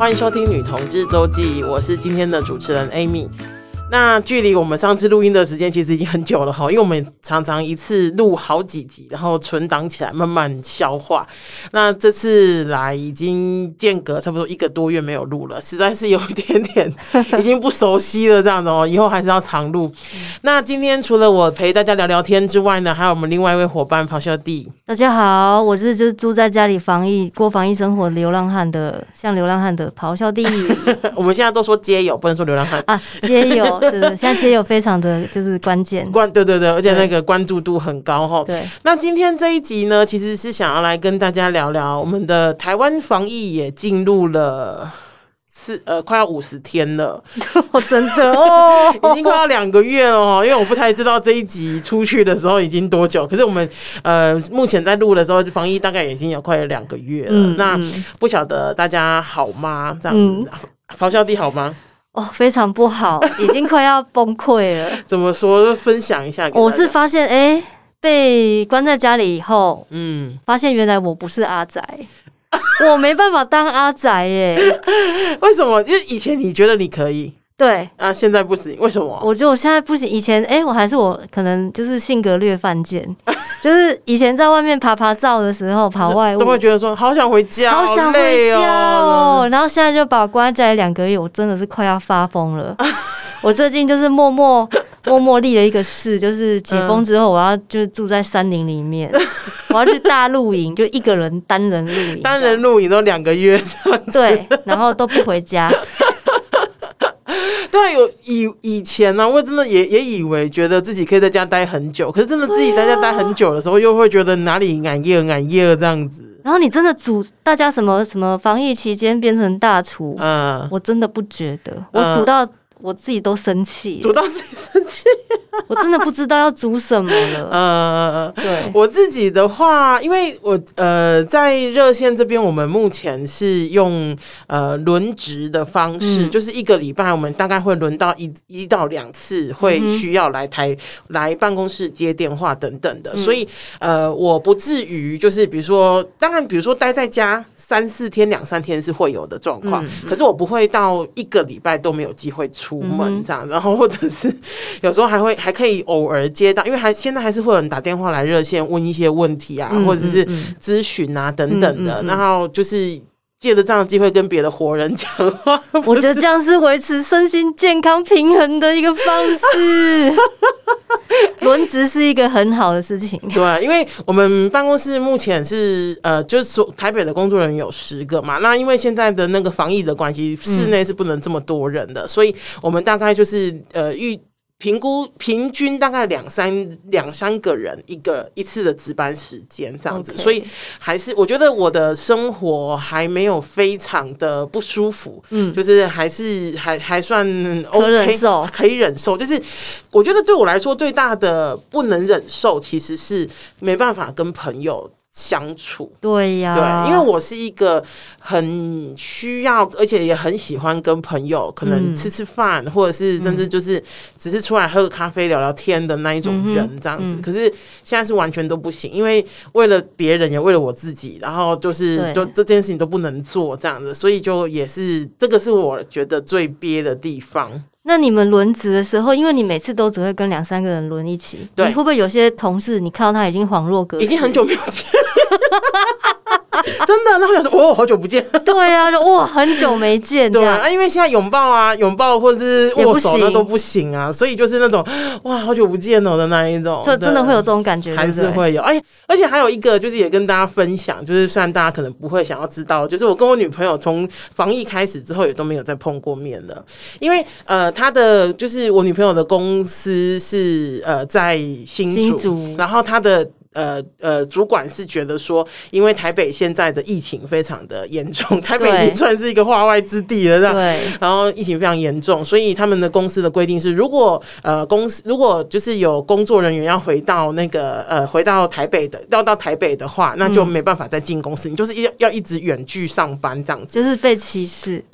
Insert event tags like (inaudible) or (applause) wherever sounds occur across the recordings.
欢迎收听《女同志周记》，我是今天的主持人 Amy。那距离我们上次录音的时间其实已经很久了哈，因为我们常常一次录好几集，然后存档起来慢慢消化。那这次来已经间隔差不多一个多月没有录了，实在是有一点点 (laughs) 已经不熟悉了这样子哦。以后还是要常录。那今天除了我陪大家聊聊天之外呢，还有我们另外一位伙伴咆哮弟。大家好，我是就是住在家里防疫过防疫生活流浪汉的，像流浪汉的咆哮弟。(laughs) 我们现在都说街友，不能说流浪汉啊，街友。对，对，现在街友非常的就是关键，关对对对，而且那个关注度很高哈。对，那今天这一集呢，其实是想要来跟大家聊聊我们的台湾防疫也进入了四呃快要五十天了，(laughs) 我真的哦，(laughs) 已经快要两个月了哦。因为我不太知道这一集出去的时候已经多久，可是我们呃目前在录的时候，防疫大概已经有快有两个月了。嗯、那不晓得大家好吗？这样子，咆哮帝好吗？哦，非常不好，(laughs) 已经快要崩溃了。怎么说？分享一下。我是发现，哎、欸，被关在家里以后，嗯，发现原来我不是阿宅，(laughs) 我没办法当阿宅耶。(laughs) 为什么？因为以前你觉得你可以。对啊，现在不行，为什么？我觉得我现在不行。以前哎、欸，我还是我可能就是性格略犯贱，(laughs) 就是以前在外面爬爬照的时候，跑外务 (laughs) 都会觉得说好想回家，好想回家哦。然后现在就把我关在两个月，我真的是快要发疯了。(laughs) 我最近就是默默默默立了一个誓，就是解封之后我要就是住在山林里面，我要去大露营，就一个人单人露营，单人露营都两个月这样子，对，然后都不回家。对，有以以前呢、啊，我真的也也以为觉得自己可以在家待很久，可是真的自己在家待很久的时候，又会觉得哪里难耶难耶这样子。然后你真的煮大家什么什么防疫期间变成大厨，嗯，我真的不觉得，我煮到。我自己都生气，煮到自己生气，(laughs) 我真的不知道要煮什么了。(laughs) 呃，对，我自己的话，因为我呃在热线这边，我们目前是用呃轮值的方式，嗯、就是一个礼拜我们大概会轮到一一到两次，会需要来台、嗯、来办公室接电话等等的，嗯、所以呃我不至于就是比如说，当然比如说待在家三四天两三天是会有的状况，嗯、可是我不会到一个礼拜都没有机会出。出门这样，然后或者是 (laughs) 有时候还会还可以偶尔接到，因为还现在还是会有人打电话来热线问一些问题啊，或者是咨询啊等等的，然后就是。借着这样的机会跟别的活人讲话，(laughs) 我觉得这样是维持身心健康平衡的一个方式。轮值是一个很好的事情。对，因为我们办公室目前是呃，就是说台北的工作人员有十个嘛，那因为现在的那个防疫的关系，室内是不能这么多人的，嗯、所以我们大概就是呃预。评估平均大概两三两三个人一个一次的值班时间这样子.所以还是我觉得我的生活还没有非常的不舒服，嗯，就是还是还还算 OK，可忍受，可以忍受。就是我觉得对我来说最大的不能忍受其实是没办法跟朋友相处。对呀，对，因为我是一个很需要，而且也很喜欢跟朋友可能吃吃饭，嗯、或者是甚至就是只是出来喝个咖啡聊聊天的那一种人，这样子。嗯、可是现在是完全都不行，因为为了别人也为了我自己，然后就是就这件事情都不能做这样子，所以就也是这个是我觉得最憋的地方。那你们轮值的时候，因为你每次都只会跟两三个人轮一起，对，你会不会有些同事你看到他已经恍若隔世，已经很久没有见？(laughs) 真的，然后想说，哦，好久不见。(laughs) 对啊，就哇，很久没见。对啊，因为现在拥抱啊，拥抱或者是握手那都不行啊，所以就是那种哇，好久不见了的那一种，就真的会有这种感觉，还是会有。哎，而且还有一个，就是也跟大家分享，就是虽然大家可能不会想要知道，就是我跟我女朋友从防疫开始之后，也都没有再碰过面了，因为呃，她的就是我女朋友的公司是呃在新竹，新竹然后她的。呃呃，主管是觉得说，因为台北现在的疫情非常的严重，台北已经算是一个化外之地了，这样。对。然后疫情非常严重，所以他们的公司的规定是，如果呃公司如果就是有工作人员要回到那个呃回到台北的要到台北的话，那就没办法再进公司，嗯、你就是要要一直远距上班这样子，就是被歧视。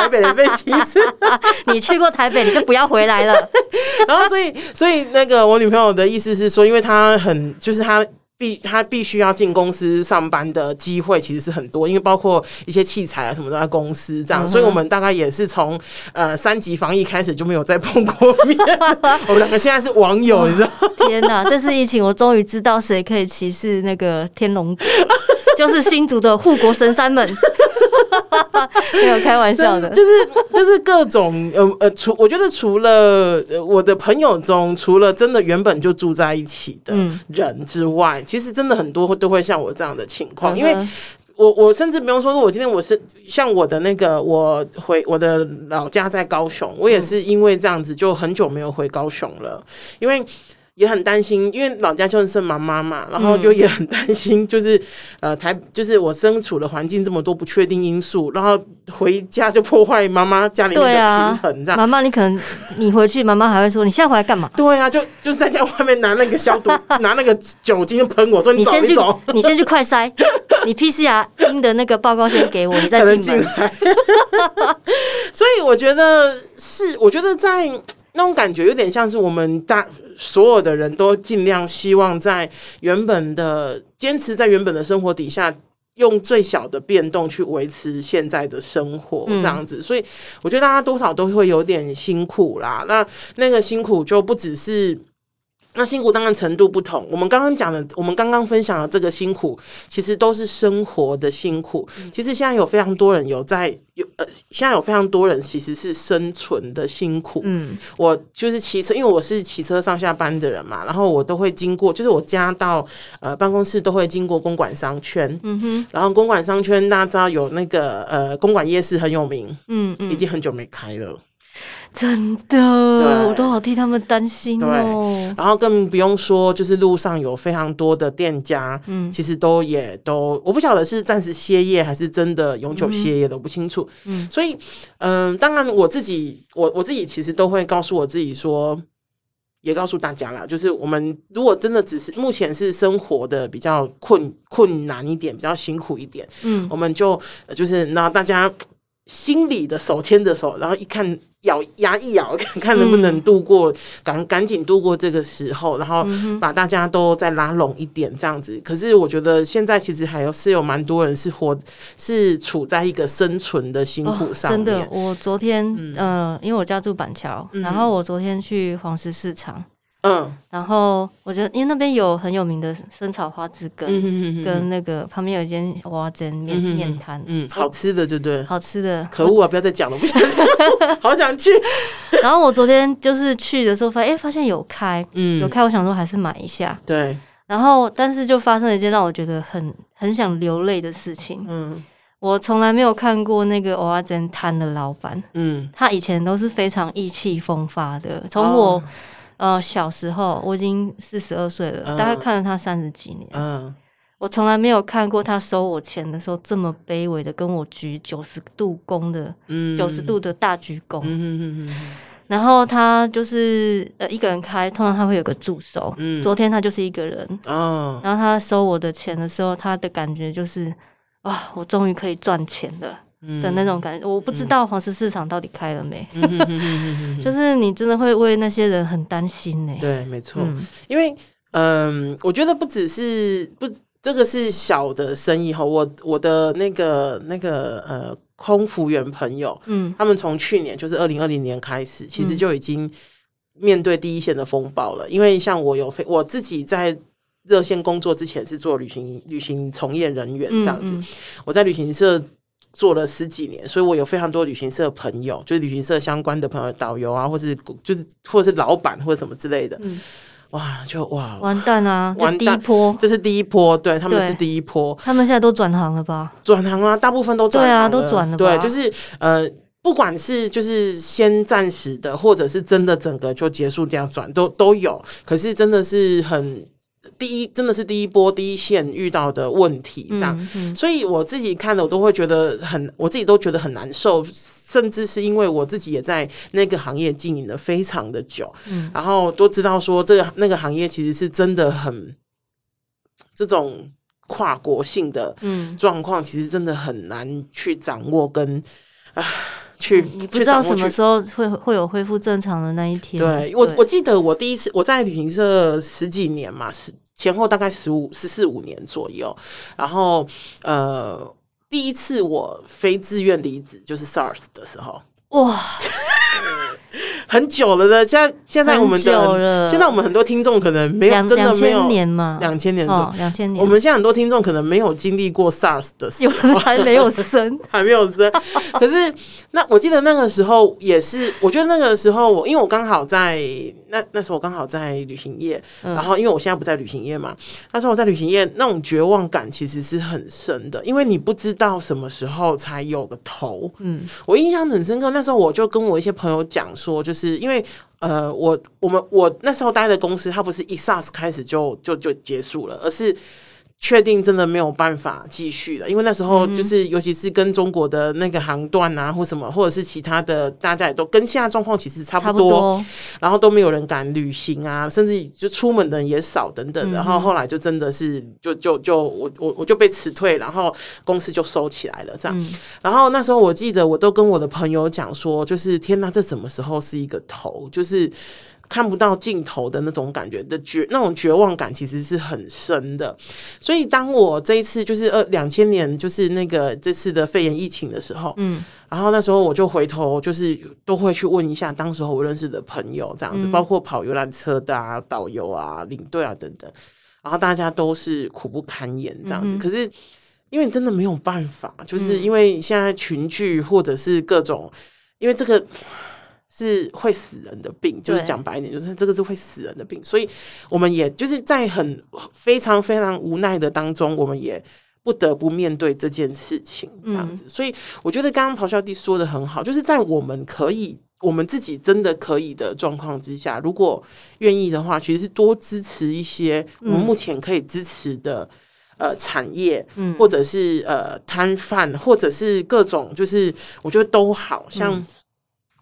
对。台北人被歧视，(laughs) 你去过台北，你就不要回来了。(laughs) 然后，所以，所以那个我女朋友的意思是说，因为她很，就是她必他必须要进公司上班的机会其实是很多，因为包括一些器材啊什么都在公司这样，嗯、所以我们大概也是从呃三级防疫开始就没有再碰过面。(laughs) 我们两个现在是网友，你知道？天哪！这次疫情，我终于知道谁可以歧视那个天龙国，就是新竹的护国神山们。没有开玩笑的，就是就是各种呃呃，除我觉得除了我的朋友中，除了真的原本就住在一起的人之外，嗯、其实真的很多都会像我这样的情况，嗯、因为我我甚至不用说，我今天我是像我的那个，我回我的老家在高雄，我也是因为这样子就很久没有回高雄了，因为。也很担心，因为老家就是妈妈嘛，然后就也很担心，就是、嗯、呃台就是我身处的环境这么多不确定因素，然后回家就破坏妈妈家里面的平衡，这样。妈妈，你可能你回去，妈妈还会说你现在回来干嘛？对啊，就就在家外面拿那个消毒，(laughs) 拿那个酒精喷我，说你先去，你走，你先去快筛，(laughs) 你 PCR 阴的那个报告先给我，你再进来。(laughs) 所以我觉得是，我觉得在。那种感觉有点像是我们大所有的人都尽量希望在原本的坚持在原本的生活底下，用最小的变动去维持现在的生活这样子，所以我觉得大家多少都会有点辛苦啦。那那个辛苦就不只是。那辛苦当然程度不同。我们刚刚讲的，我们刚刚分享的这个辛苦，其实都是生活的辛苦。其实现在有非常多人有在有呃，现在有非常多人其实是生存的辛苦。嗯，我就是骑车，因为我是骑车上下班的人嘛，然后我都会经过，就是我家到呃办公室都会经过公馆商圈。嗯哼，然后公馆商圈大家知道有那个呃公馆夜市很有名。嗯嗯，已经很久没开了。真的，我都好替他们担心哦。然后更不用说，就是路上有非常多的店家，嗯，其实都也都，我不晓得是暂时歇业还是真的永久歇业，都不清楚。嗯，所以，嗯、呃，当然我自己，我我自己其实都会告诉我自己说，也告诉大家啦，就是我们如果真的只是目前是生活的比较困困难一点，比较辛苦一点，嗯，我们就就是那大家。心里的手牵着手，然后一看咬牙一咬，看 (laughs) 看能不能度过，赶赶紧度过这个时候，然后把大家都再拉拢一点，这样子。可是我觉得现在其实还有是有蛮多人是活是处在一个生存的辛苦上面。哦。真的，我昨天嗯、呃，因为我家住板桥，然后我昨天去黄石市场。嗯，然后我觉得，因为那边有很有名的生炒花枝羹，跟那个旁边有一间蚵仔煎面面摊，嗯，好吃的，对不对？好吃的，可恶啊！不要再讲了，不想好想去。(laughs) 然后我昨天就是去的时候发现，哎，发现有开，嗯，有开，我想说还是买一下。对。然后，但是就发生了一件让我觉得很很想流泪的事情。嗯，我从来没有看过那个蚵仔煎摊的老板，嗯，他以前都是非常意气风发的，从我。呃，小时候我已经四十二岁了，嗯、大概看了他三十几年。嗯，我从来没有看过他收我钱的时候这么卑微的跟我鞠九十度躬的，嗯，九十度的大鞠躬。嗯嗯嗯，然后他就是呃一个人开，通常他会有个助手。嗯，昨天他就是一个人。哦，然后他收我的钱的时候，他的感觉就是，哇，我终于可以赚钱了。的那种感觉，我不知道黄石市场到底开了没。(laughs) 就是你真的会为那些人很担心呢。对，没错，嗯、因为嗯、呃，我觉得不只是不，这个是小的生意哈。我我的那个那个呃空服员朋友，嗯，他们从去年就是二零二零年开始，其实就已经面对第一线的风暴了。嗯、因为像我有飞，我自己在热线工作之前是做旅行旅行从业人员这样子，嗯嗯、我在旅行社。做了十几年，所以我有非常多旅行社朋友，就是旅行社相关的朋友，导游啊，或是就是或者是老板或者什么之类的。嗯，哇，就哇，完蛋啊！完蛋，第一波，这是第一波，对，他们是第一波。他们现在都转行了吧？转行啊，大部分都转。对啊，都转了。对，就是呃，不管是就是先暂时的，或者是真的整个就结束这样转，都都有。可是真的是很。第一，真的是第一波第一线遇到的问题，这样，嗯嗯、所以我自己看了，我都会觉得很，我自己都觉得很难受，甚至是因为我自己也在那个行业经营的非常的久，嗯、然后都知道说这个那个行业其实是真的很这种跨国性的状况，其实真的很难去掌握跟啊。去，你不知道什么时候会会有恢复正常的那一天。对，我，我记得我第一次我在旅行社十几年嘛，十前后大概十五十四五年左右，然后呃，第一次我非自愿离职就是 SARS 的时候，哇。很久了的，现在现在我们的现在我们很多听众可能没有真的没有两千年嘛，两千年左两千年，我们现在很多听众可能没有经历过 SARS 的时候，还没有生，(laughs) 还没有生。可是那我记得那个时候也是，我觉得那个时候我因为我刚好在那那时候我刚好在旅行业，然后因为我现在不在旅行业嘛，那时候我在旅行业，那种绝望感其实是很深的，因为你不知道什么时候才有个头。嗯，我印象很深刻，那时候我就跟我一些朋友讲说，就是是因为。呃，我我们我那时候待的公司，它不是一 SARS 开始就就就结束了，而是。确定真的没有办法继续了，因为那时候就是，尤其是跟中国的那个航段啊，或什么，或者是其他的，大家也都跟现在状况其实差不多，不多，然后都没有人敢旅行啊，甚至就出门的人也少等等，然后后来就真的是就就就我我我就被辞退，然后公司就收起来了这样。然后那时候我记得我都跟我的朋友讲说，就是天哪，这什么时候是一个头？就是。看不到尽头的那种感觉的绝，那种绝望感其实是很深的。所以当我这一次就是呃两千年就是那个这次的肺炎疫情的时候，嗯，然后那时候我就回头就是都会去问一下当时候我认识的朋友这样子，包括跑游览车的啊、导游啊、领队啊等等，然后大家都是苦不堪言这样子。可是因为真的没有办法，就是因为现在群聚或者是各种，因为这个。是会死人的病，就是讲白一点，就是这个是会死人的病，所以我们也就是在很非常非常无奈的当中，我们也不得不面对这件事情，这样子。所以我觉得刚刚咆哮帝说的很好，就是在我们可以，我们自己真的可以的状况之下，如果愿意的话，其实是多支持一些我们目前可以支持的呃产业，或者是呃摊贩，或者是各种，就是我觉得都好。像。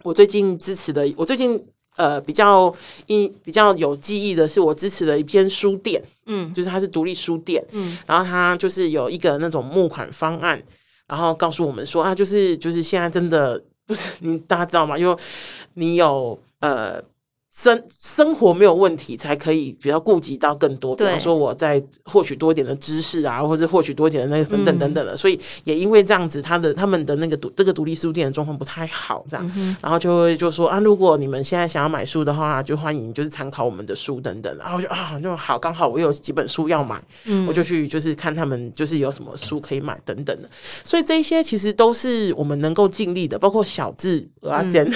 我最近支持的，我最近呃比较一比较有记忆的是，我支持的一篇书店，嗯，就是它是独立书店，嗯，然后它就是有一个那种募款方案，然后告诉我们说啊，就是就是现在真的不是你大家知道吗？因为你有呃。生生活没有问题，才可以比较顾及到更多。比方说，我在获取多一点的知识啊，或者获取多一点的那个等等等等的。所以也因为这样子，他的他们的那个独这个独立书店的状况不太好，这样，然后就会就说啊，如果你们现在想要买书的话，就欢迎就是参考我们的书等等。然后就啊，就好，刚好我有几本书要买，我就去就是看他们就是有什么书可以买等等的。所以这一些其实都是我们能够尽力的，包括小字啊，简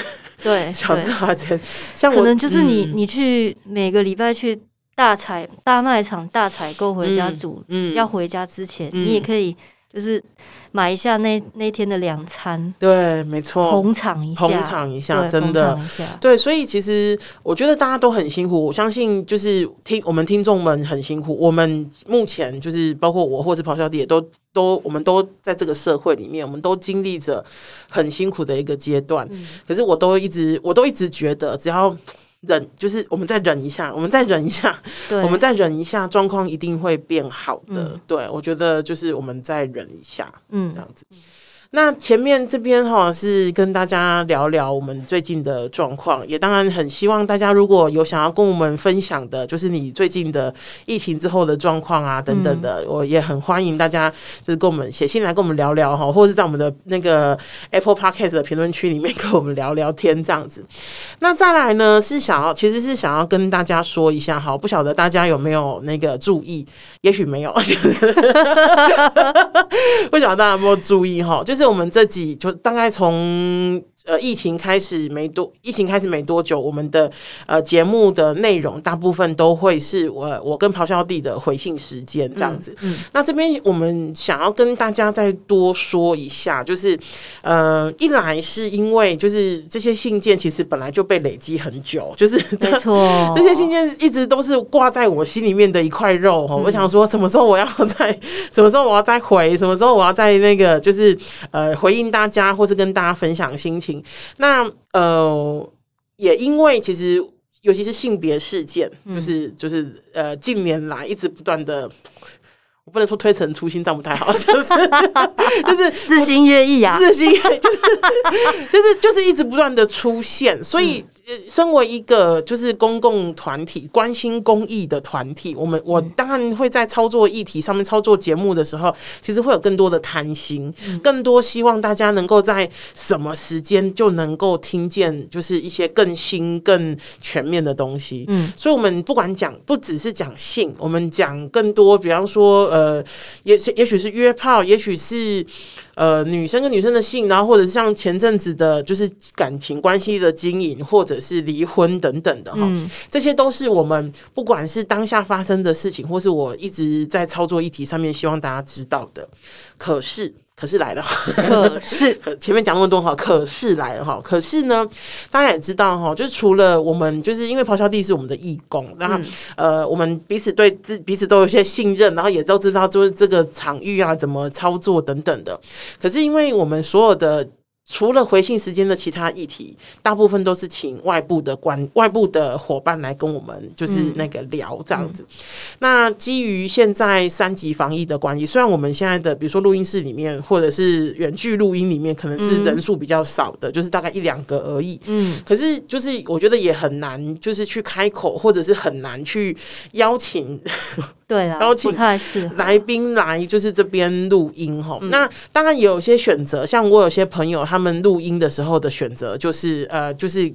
对 (laughs) 小字啊，简像我可能就。就是你，你去每个礼拜去大采大卖场大采购回家煮，嗯，要回家之前，嗯、你也可以就是买一下那那天的两餐，对，没错，捧场一下，捧场一下，真的，对，所以其实我觉得大家都很辛苦，我相信就是听我们听众们很辛苦，我们目前就是包括我或是咆哮帝也都都我们都在这个社会里面，我们都经历着很辛苦的一个阶段，嗯、可是我都一直我都一直觉得只要。忍，就是我们再忍一下，我们再忍一下，(laughs) 我们再忍一下，状况一定会变好的。嗯、对，我觉得就是我们再忍一下，嗯，这样子。那前面这边哈是跟大家聊聊我们最近的状况，也当然很希望大家如果有想要跟我们分享的，就是你最近的疫情之后的状况啊等等的，我也很欢迎大家就是跟我们写信来跟我们聊聊哈，或者是在我们的那个 Apple Podcast 的评论区里面跟我们聊聊天这样子。那再来呢是想要，其实是想要跟大家说一下哈，不晓得大家有没有那个注意，也许没有，(laughs) 不晓得大家有没有注意哈，就是。我们这几就大概从呃疫情开始没多，疫情开始没多久，我们的呃节目的内容大部分都会是我我跟咆哮帝的回信时间这样子。嗯，嗯那这边我们想要跟大家再多说一下，就是呃一来是因为就是这些信件其实本来就被累积很久，就是没错，这些信件一直都是挂在我心里面的一块肉哈。嗯、我想说什么时候我要再什么时候我要再回，什么时候我要再那个就是。呃，回应大家，或是跟大家分享心情。那呃，也因为其实，尤其是性别事件，嗯、就是就是呃，近年来一直不断的，我不能说推陈出新，这样不太好，就是就是 (laughs) 日新月异啊，日新月异，就是就是就是一直不断的出现，所以身为一个就是公共团体，关心公益的团体，我们我当然会在操作议题上面操作节目的时候，其实会有更多的贪心，更多希望大家能够在什么时间就能够听见，就是一些更新、更全面的东西。嗯，所以我们不管讲，不只是讲性，我们讲更多，比方说，呃，也许也许是约炮，也许是。呃，女生跟女生的性，然后或者是像前阵子的，就是感情关系的经营，或者是离婚等等的哈，嗯、这些都是我们不管是当下发生的事情，或是我一直在操作议题上面，希望大家知道的。可是。可是来了，可是 (laughs) 前面讲那么多哈，可是来了哈，可是呢，大家也知道哈，就是除了我们，就是因为咆哮帝是我们的义工，然后、嗯、呃，我们彼此对自彼此都有些信任，然后也都知道就是这个场域啊怎么操作等等的。可是因为我们所有的。除了回信时间的其他议题，大部分都是请外部的关外部的伙伴来跟我们，就是那个聊这样子。嗯、那基于现在三级防疫的关系，虽然我们现在的比如说录音室里面或者是远距录音里面，可能是人数比较少的，嗯、就是大概一两个而已。嗯，可是就是我觉得也很难，就是去开口，或者是很难去邀请。对啊，邀请来宾来就是这边录音哈。嗯、那当然也有些选择，像我有些朋友，他们录音的时候的选择就是呃，就是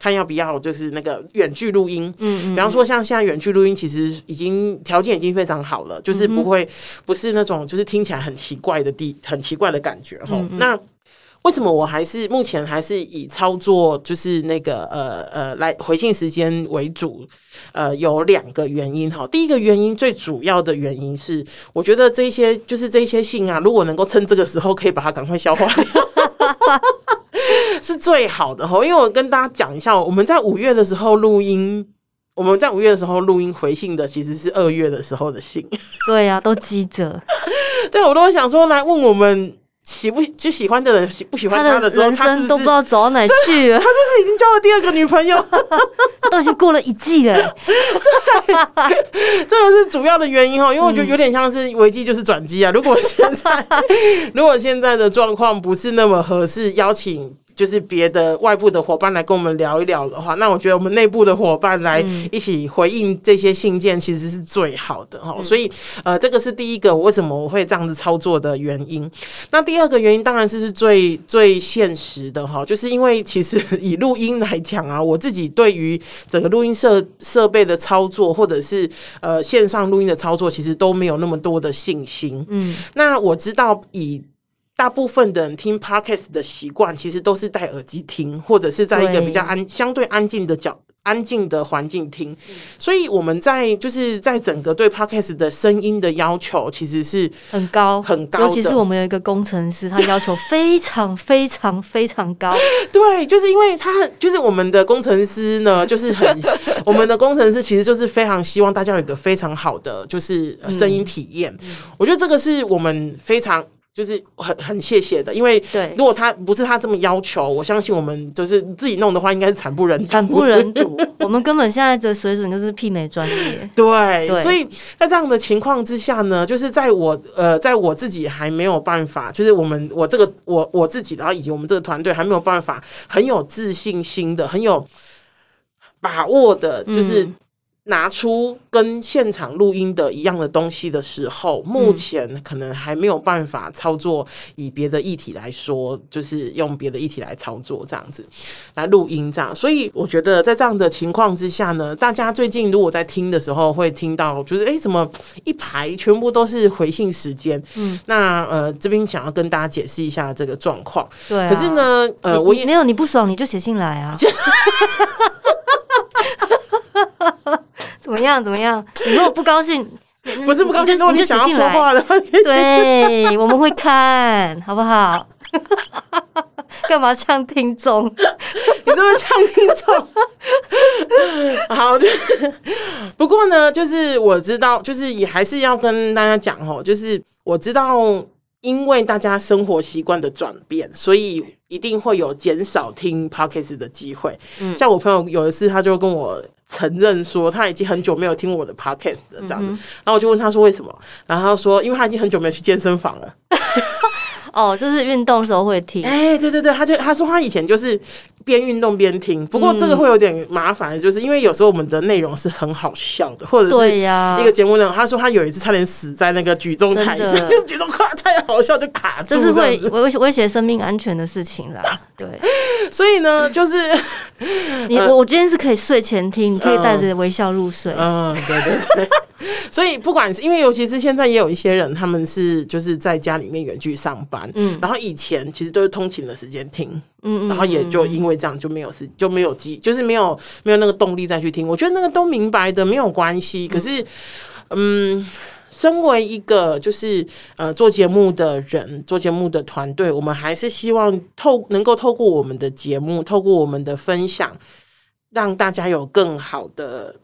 看要不要就是那个远距录音。嗯，嗯，比方说像现在远距录音，其实已经条件已经非常好了，就是不会不是那种就是听起来很奇怪的地很奇怪的感觉哈。那。为什么我还是目前还是以操作就是那个呃呃来回信时间为主？呃，有两个原因哈。第一个原因最主要的原因是，我觉得这些就是这些信啊，如果能够趁这个时候可以把它赶快消化掉，(laughs) 是最好的哈。因为我跟大家讲一下，我们在五月的时候录音，我们在五月的时候录音回信的其实是二月的时候的信。对呀、啊，都记着。对，我都想说来问我们。喜不就喜欢的人喜不喜欢他的时候，他人生都不知道走到哪去了。(laughs) 他是不是已经交了第二个女朋友？(laughs) 都已经过了一季了。对，(laughs) 这个是主要的原因哈，因为我觉得有点像是危机就是转机啊。如果现在，如果现在的状况不是那么合适，邀请。就是别的外部的伙伴来跟我们聊一聊的话，那我觉得我们内部的伙伴来一起回应这些信件，其实是最好的哈。嗯、所以，呃，这个是第一个，为什么我会这样子操作的原因。那第二个原因，当然是是最最现实的哈，就是因为其实 (laughs) 以录音来讲啊，我自己对于整个录音设设备的操作，或者是呃线上录音的操作，其实都没有那么多的信心。嗯，那我知道以。大部分的人听 Podcast 的习惯，其实都是戴耳机听，或者是在一个比较安、对相对安静的角、安静的环境听。嗯、所以我们在就是在整个对 Podcast 的声音的要求，其实是很高很高。尤其是我们有一个工程师，他要求非常非常非常高。(laughs) 对，就是因为他就是我们的工程师呢，(laughs) 就是很我们的工程师其实就是非常希望大家有一个非常好的就是声音体验。嗯、我觉得这个是我们非常。就是很很谢谢的，因为如果他不是他这么要求，我相信我们就是自己弄的话，应该是惨不忍惨不忍睹。(laughs) 我们根本现在的水准就是媲美专业。(laughs) 对，对所以在这样的情况之下呢，就是在我呃，在我自己还没有办法，就是我们我这个我我自己，然后以及我们这个团队还没有办法很有自信心的、很有把握的，就是。嗯拿出跟现场录音的一样的东西的时候，目前可能还没有办法操作。以别的议题来说，就是用别的议题来操作这样子来录音这样。所以我觉得在这样的情况之下呢，大家最近如果在听的时候会听到，就是哎、欸，怎么一排全部都是回信时间？嗯，那呃这边想要跟大家解释一下这个状况。对、啊，可是呢，呃，我也没有你不爽你就写信来啊。怎么样？怎么样？你如果不高兴，(laughs) 不是不高兴，是你想要说话的。(laughs) 对，我们会看好不好？(laughs) 干嘛呛听众？你这么呛听众？好，就是不过呢，就是我知道，就是也还是要跟大家讲哦，就是我知道，因为大家生活习惯的转变，所以一定会有减少听 Podcast 的机会。嗯，像我朋友有一次，他就跟我。承认说他已经很久没有听我的 podcast 了，这样子，嗯、然后我就问他说为什么，然后他说因为他已经很久没有去健身房了。(laughs) 哦，就是运动的时候会听。哎、欸，对对对，他就他说他以前就是边运动边听，不过这个会有点麻烦，就是因为有时候我们的内容是很好笑的，或者是一个节目内容。他说他有一次差点死在那个举重台上，(laughs) 就是举重卡太好笑就卡住，就是会威威胁生命安全的事情啦。(laughs) 对，所以呢，就是你我我今天是可以睡前听，你可以带着微笑入睡。嗯，对对对。所以不管是因为尤其是现在也有一些人，他们是就是在家里面远距上班，嗯，然后以前其实都是通勤的时间听，嗯，然后也就因为这样就没有事就没有机，就是没有没有那个动力再去听。我觉得那个都明白的，没有关系。可是，嗯，身为一个就是呃做节目的人，做节目的团队，我们还是希望透能够透过我们的节目，透过我们的分享，让大家有更好的。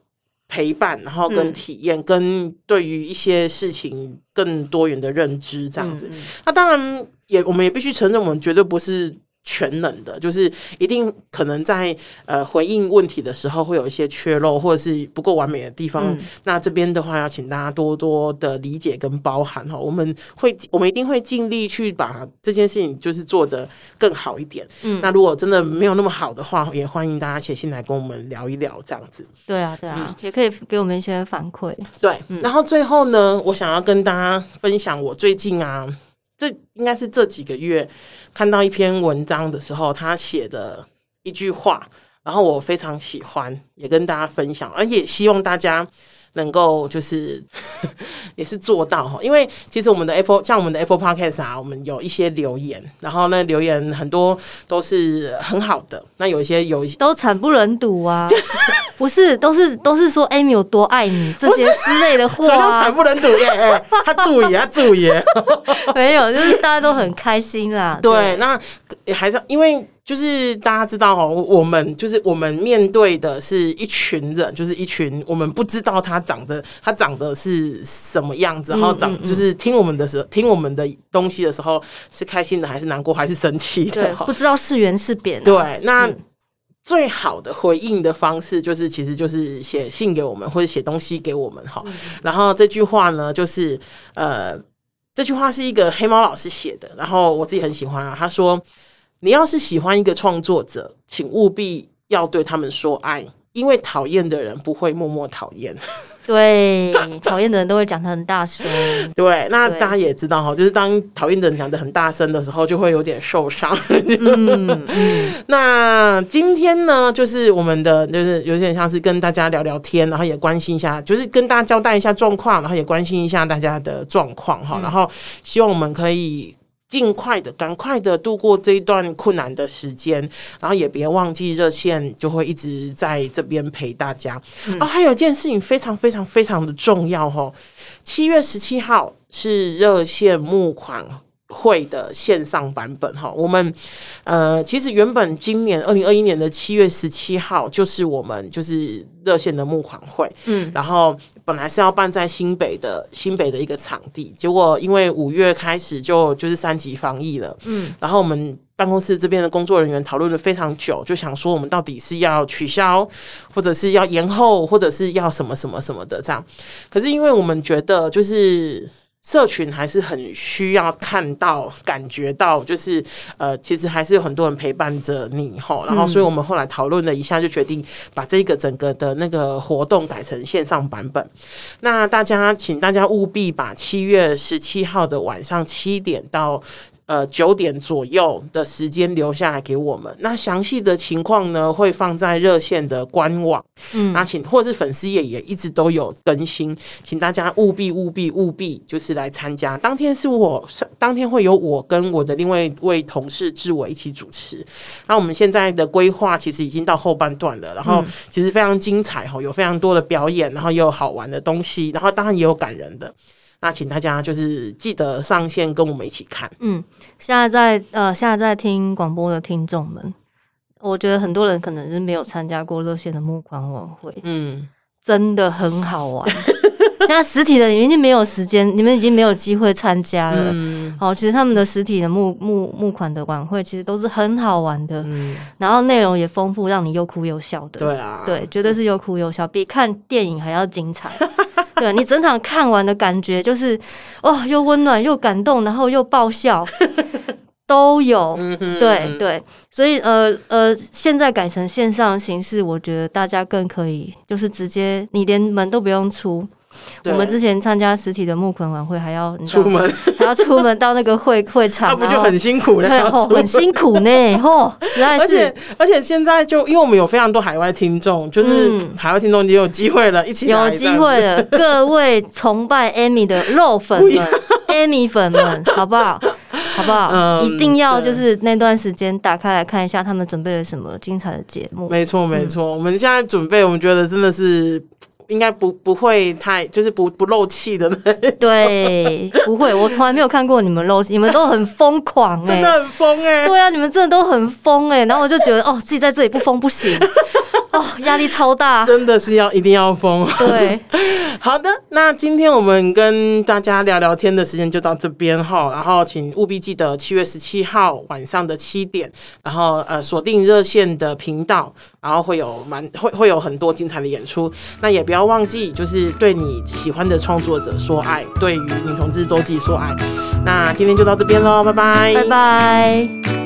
陪伴，然后跟体验，嗯、跟对于一些事情更多元的认知，这样子。嗯嗯、那当然也，我们也必须承认，我们绝对不是。全能的，就是一定可能在呃回应问题的时候会有一些缺漏，或者是不够完美的地方。嗯、那这边的话，要请大家多多的理解跟包涵哈。我们会，我们一定会尽力去把这件事情就是做得更好一点。嗯，那如果真的没有那么好的话，也欢迎大家写信来跟我们聊一聊这样子。对啊，对啊，嗯、也可以给我们一些反馈。对，嗯、然后最后呢，我想要跟大家分享我最近啊。这应该是这几个月看到一篇文章的时候，他写的一句话，然后我非常喜欢，也跟大家分享，而且希望大家能够就是 (laughs) 也是做到哈，因为其实我们的 Apple 像我们的 Apple Podcast 啊，我们有一些留言，然后呢留言很多都是很好的，那有一些有一些都惨不忍睹啊。(laughs) 不是，都是都是说 Amy 有多爱你这些之类的话，啊，惨不忍睹耶！他注意，他注意，(laughs) 没有，就是大家都很开心啦。对，对，那还是因为就是大家知道哦，我们就是我们面对的是一群人，就是一群我们不知道他长得他长得是什么样子，然后长就是听我们的时候，听我们的东西的时候是开心的还是难过还是生气的？对，不知道是圆是扁，啊。对，那。嗯最好的回应的方式，就是其实就是写信给我们，或者写东西给我们哈。嗯、然后这句话呢，就是呃，这句话是一个黑猫老师写的，然后我自己很喜欢啊。他说：“你要是喜欢一个创作者，请务必要对他们说爱，因为讨厌的人不会默默讨厌。”对，讨厌的人都会讲得很大声。(laughs) 对，那大家也知道哈，就是当讨厌的人讲的很大声的时候，就会有点受伤。嗯嗯、(laughs) 那今天呢，就是我们的，就是有点像是跟大家聊聊天，然后也关心一下，就是跟大家交代一下状况，然后也关心一下大家的状况哈，然后希望我们可以。尽快的，赶快的度过这一段困难的时间，然后也别忘记热线就会一直在这边陪大家。嗯、哦，还有一件事情非常非常非常的重要哦，七月十七号是热线募款会的线上版本哈。我们呃，其实原本今年二零二一年的七月十七号就是我们就是热线的募款会，嗯，然后。本来是要办在新北的新北的一个场地，结果因为五月开始就就是三级防疫了，嗯，然后我们办公室这边的工作人员讨论了非常久，就想说我们到底是要取消，或者是要延后，或者是要什么什么什么的这样。可是因为我们觉得就是。社群还是很需要看到、感觉到，就是呃，其实还是有很多人陪伴着你哈。然后，所以我们后来讨论了一下，就决定把这个整个的那个活动改成线上版本。那大家，请大家务必把七月十七号的晚上七点到。呃，九点左右的时间留下来给我们。那详细的情况呢，会放在热线的官网。嗯，那请或者是粉丝也也一直都有更新，请大家务必务必务必就是来参加。当天是我，当天会有我跟我的另外一位同事志伟一起主持。那我们现在的规划其实已经到后半段了，然后其实非常精彩哈，有非常多的表演，然后也有好玩的东西，然后当然也有感人的。那请大家就是记得上线跟我们一起看。嗯，现在在呃，现在在听广播的听众们，我觉得很多人可能是没有参加过热线的募款晚会。嗯，真的很好玩。(laughs) 现在实体的你们已经没有时间，你们已经没有机会参加了。嗯，好，其实他们的实体的募募募款的晚会，其实都是很好玩的，嗯，然后内容也丰富，让你又哭又笑的。对啊，对，绝对是又哭又笑，比看电影还要精彩。对，你整场看完的感觉就是，哦，又温暖又感动，然后又爆笑。都有，嗯，对对，所以呃呃，现在改成线上形式，我觉得大家更可以，就是直接你连门都不用出。我们之前参加实体的募款晚会，还要出门，还要出门到那个会会场，那不就很辛苦了？对，很辛苦呢，(laughs) 吼！而且而且现在就因为我们有非常多海外听众，就是海外听众也有机会了，一起有机会了。各位崇拜 Amy 的肉粉们，Amy 粉们，(laughs) 好不好？好不好？嗯，一定要就是那段时间打开来看一下他们准备了什么精彩的节目。没错，没错。我们现在准备，我们觉得真的是应该不不会太就是不不漏气的那种。(laughs) 对，不会。我从来没有看过你们漏气，你们都很疯狂哎，真的很疯哎。对啊，你们真的都很疯哎。然后我就觉得哦，自己在这里不疯不行。哦，压力超大，(laughs) 真的是要一定要疯。对，(laughs) 好的，那今天我们跟大家聊聊天的时间就到这边哈，然后请务必记得七月十七号晚上的七点，然后呃锁定热线的频道，然后会有蛮会会有很多精彩的演出。那也不要忘记，就是对你喜欢的创作者说爱，对于女同志周记说爱。那今天就到这边喽，拜拜，拜拜。